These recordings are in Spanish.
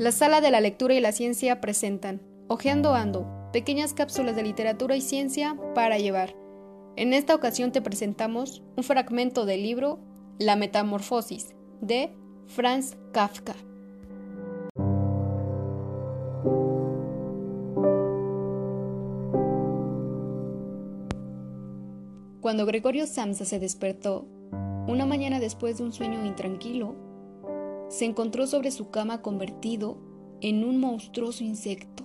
La sala de la lectura y la ciencia presentan Ojeando Ando, pequeñas cápsulas de literatura y ciencia para llevar. En esta ocasión te presentamos un fragmento del libro La Metamorfosis de Franz Kafka. Cuando Gregorio Samsa se despertó, una mañana después de un sueño intranquilo, se encontró sobre su cama convertido en un monstruoso insecto.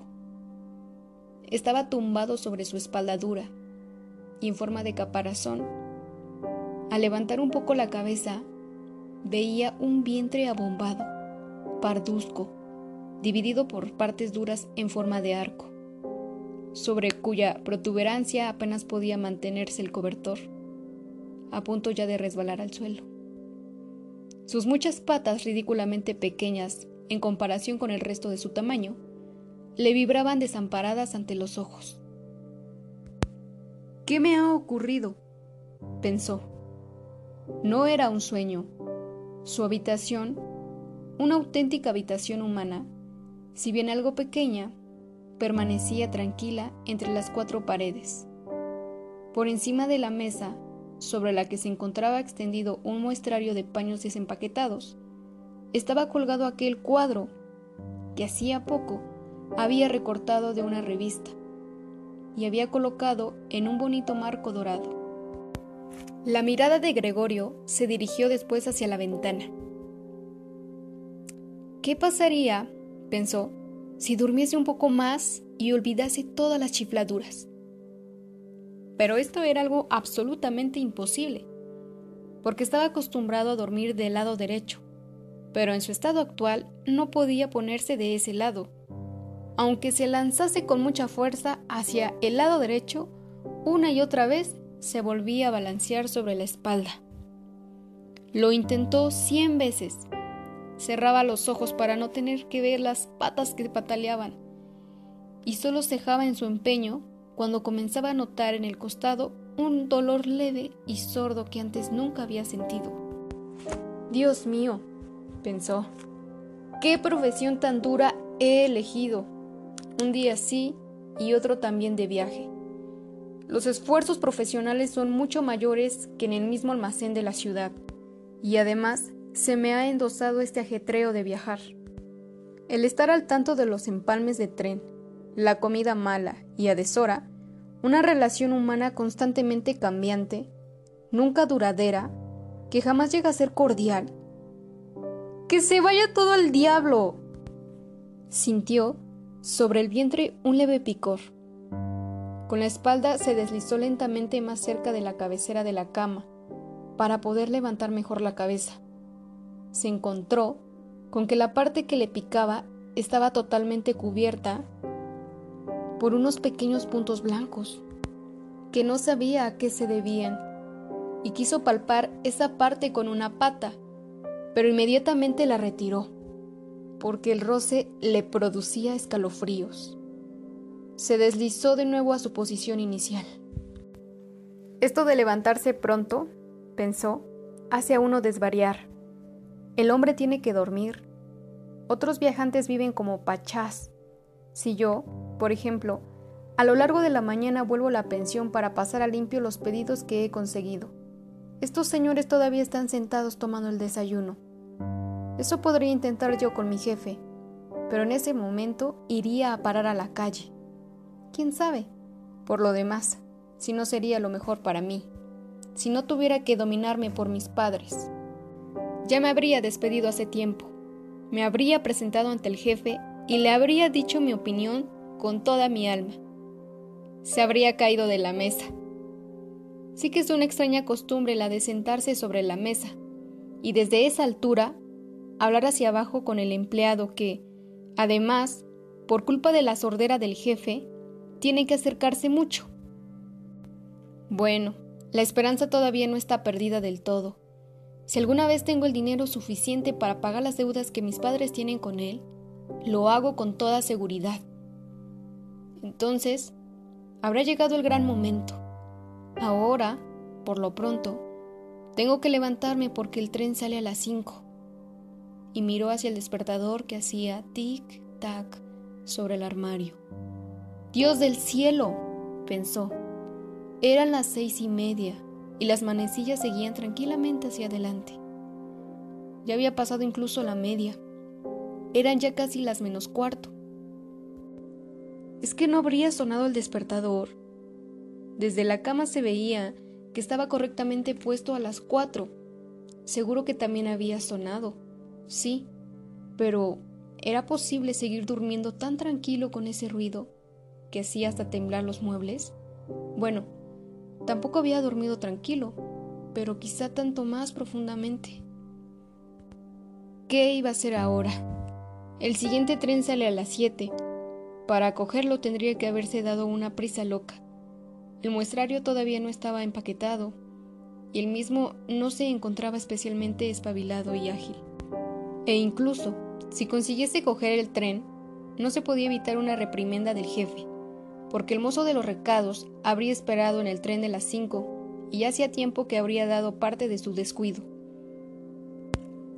Estaba tumbado sobre su espalda dura y en forma de caparazón. Al levantar un poco la cabeza, veía un vientre abombado, parduzco, dividido por partes duras en forma de arco sobre cuya protuberancia apenas podía mantenerse el cobertor, a punto ya de resbalar al suelo. Sus muchas patas ridículamente pequeñas en comparación con el resto de su tamaño, le vibraban desamparadas ante los ojos. ¿Qué me ha ocurrido? pensó. No era un sueño. Su habitación, una auténtica habitación humana, si bien algo pequeña, permanecía tranquila entre las cuatro paredes. Por encima de la mesa, sobre la que se encontraba extendido un muestrario de paños desempaquetados, estaba colgado aquel cuadro que hacía poco había recortado de una revista y había colocado en un bonito marco dorado. La mirada de Gregorio se dirigió después hacia la ventana. ¿Qué pasaría, pensó, si durmiese un poco más y olvidase todas las chifladuras. Pero esto era algo absolutamente imposible, porque estaba acostumbrado a dormir del lado derecho, pero en su estado actual no podía ponerse de ese lado. Aunque se lanzase con mucha fuerza hacia el lado derecho, una y otra vez se volvía a balancear sobre la espalda. Lo intentó cien veces, Cerraba los ojos para no tener que ver las patas que pataleaban, y solo cejaba en su empeño cuando comenzaba a notar en el costado un dolor leve y sordo que antes nunca había sentido. Dios mío, pensó, qué profesión tan dura he elegido. Un día sí y otro también de viaje. Los esfuerzos profesionales son mucho mayores que en el mismo almacén de la ciudad, y además se me ha endosado este ajetreo de viajar. El estar al tanto de los empalmes de tren, la comida mala y a deshora, una relación humana constantemente cambiante, nunca duradera, que jamás llega a ser cordial. ¡Que se vaya todo al diablo! Sintió sobre el vientre un leve picor. Con la espalda se deslizó lentamente más cerca de la cabecera de la cama, para poder levantar mejor la cabeza se encontró con que la parte que le picaba estaba totalmente cubierta por unos pequeños puntos blancos, que no sabía a qué se debían, y quiso palpar esa parte con una pata, pero inmediatamente la retiró, porque el roce le producía escalofríos. Se deslizó de nuevo a su posición inicial. Esto de levantarse pronto, pensó, hace a uno desvariar el hombre tiene que dormir. Otros viajantes viven como pachás. Si yo, por ejemplo, a lo largo de la mañana vuelvo a la pensión para pasar a limpio los pedidos que he conseguido. Estos señores todavía están sentados tomando el desayuno. Eso podría intentar yo con mi jefe, pero en ese momento iría a parar a la calle. ¿Quién sabe? Por lo demás, si no sería lo mejor para mí, si no tuviera que dominarme por mis padres. Ya me habría despedido hace tiempo. Me habría presentado ante el jefe y le habría dicho mi opinión con toda mi alma. Se habría caído de la mesa. Sí que es una extraña costumbre la de sentarse sobre la mesa y desde esa altura hablar hacia abajo con el empleado que, además, por culpa de la sordera del jefe, tiene que acercarse mucho. Bueno, la esperanza todavía no está perdida del todo. Si alguna vez tengo el dinero suficiente para pagar las deudas que mis padres tienen con él, lo hago con toda seguridad. Entonces, habrá llegado el gran momento. Ahora, por lo pronto, tengo que levantarme porque el tren sale a las cinco. y miró hacia el despertador que hacía tic-tac sobre el armario. Dios del cielo, pensó. Eran las seis y media y las manecillas seguían tranquilamente hacia adelante. Ya había pasado incluso la media. Eran ya casi las menos cuarto. ¿Es que no habría sonado el despertador? Desde la cama se veía que estaba correctamente puesto a las cuatro. Seguro que también había sonado. Sí, pero ¿era posible seguir durmiendo tan tranquilo con ese ruido que hacía hasta temblar los muebles? Bueno, tampoco había dormido tranquilo, pero quizá tanto más profundamente. ¿Qué iba a hacer ahora? El siguiente tren sale a las siete. Para cogerlo tendría que haberse dado una prisa loca. El muestrario todavía no estaba empaquetado y el mismo no se encontraba especialmente espabilado y ágil. E incluso, si consiguiese coger el tren, no se podía evitar una reprimenda del jefe, porque el mozo de los recados habría esperado en el tren de las cinco y hacía tiempo que habría dado parte de su descuido.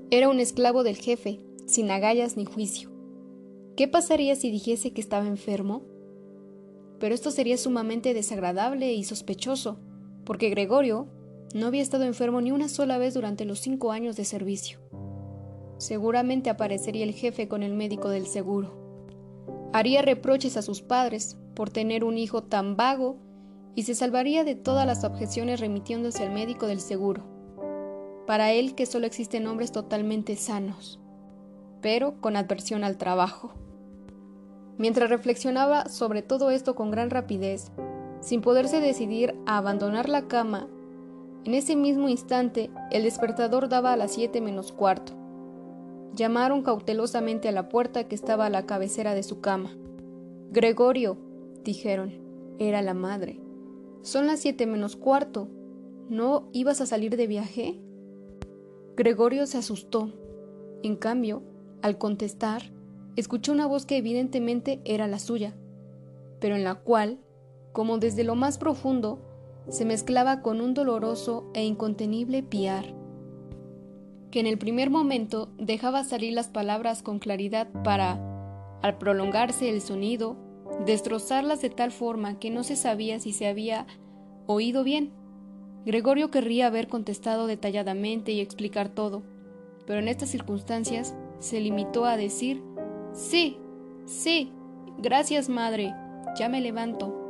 Era un esclavo del jefe, sin agallas ni juicio. ¿Qué pasaría si dijese que estaba enfermo? Pero esto sería sumamente desagradable y sospechoso, porque Gregorio no había estado enfermo ni una sola vez durante los cinco años de servicio. Seguramente aparecería el jefe con el médico del seguro. Haría reproches a sus padres por tener un hijo tan vago y se salvaría de todas las objeciones remitiéndose al médico del seguro. Para él que solo existen hombres totalmente sanos, pero con adversión al trabajo. Mientras reflexionaba sobre todo esto con gran rapidez, sin poderse decidir a abandonar la cama, en ese mismo instante el despertador daba a las siete menos cuarto. Llamaron cautelosamente a la puerta que estaba a la cabecera de su cama. Gregorio, dijeron, era la madre. Son las siete menos cuarto. ¿No ibas a salir de viaje? Gregorio se asustó. En cambio, al contestar, escuchó una voz que evidentemente era la suya, pero en la cual, como desde lo más profundo, se mezclaba con un doloroso e incontenible piar, que en el primer momento dejaba salir las palabras con claridad para, al prolongarse el sonido, destrozarlas de tal forma que no se sabía si se había oído bien. Gregorio querría haber contestado detalladamente y explicar todo, pero en estas circunstancias se limitó a decir Sí, sí, gracias madre, ya me levanto.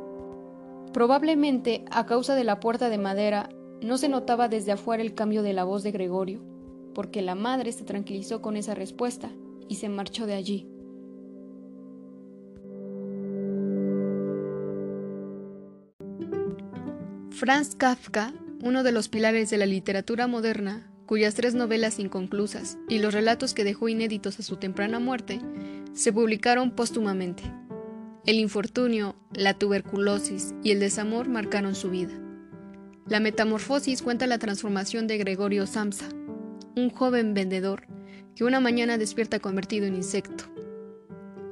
Probablemente, a causa de la puerta de madera, no se notaba desde afuera el cambio de la voz de Gregorio, porque la madre se tranquilizó con esa respuesta y se marchó de allí. Franz Kafka, uno de los pilares de la literatura moderna, cuyas tres novelas inconclusas y los relatos que dejó inéditos a su temprana muerte se publicaron póstumamente. El infortunio, la tuberculosis y el desamor marcaron su vida. La metamorfosis cuenta la transformación de Gregorio Samsa, un joven vendedor que una mañana despierta convertido en insecto.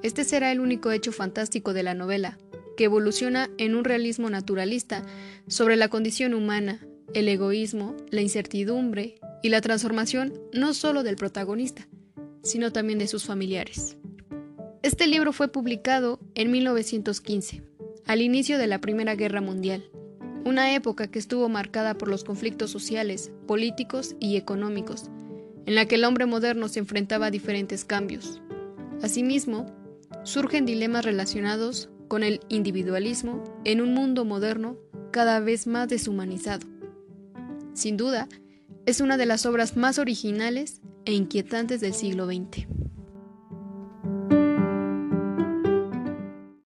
Este será el único hecho fantástico de la novela, que evoluciona en un realismo naturalista sobre la condición humana, el egoísmo, la incertidumbre y la transformación no solo del protagonista, sino también de sus familiares. Este libro fue publicado en 1915, al inicio de la Primera Guerra Mundial, una época que estuvo marcada por los conflictos sociales, políticos y económicos, en la que el hombre moderno se enfrentaba a diferentes cambios. Asimismo, surgen dilemas relacionados con el individualismo en un mundo moderno cada vez más deshumanizado. Sin duda, es una de las obras más originales e inquietantes del siglo XX.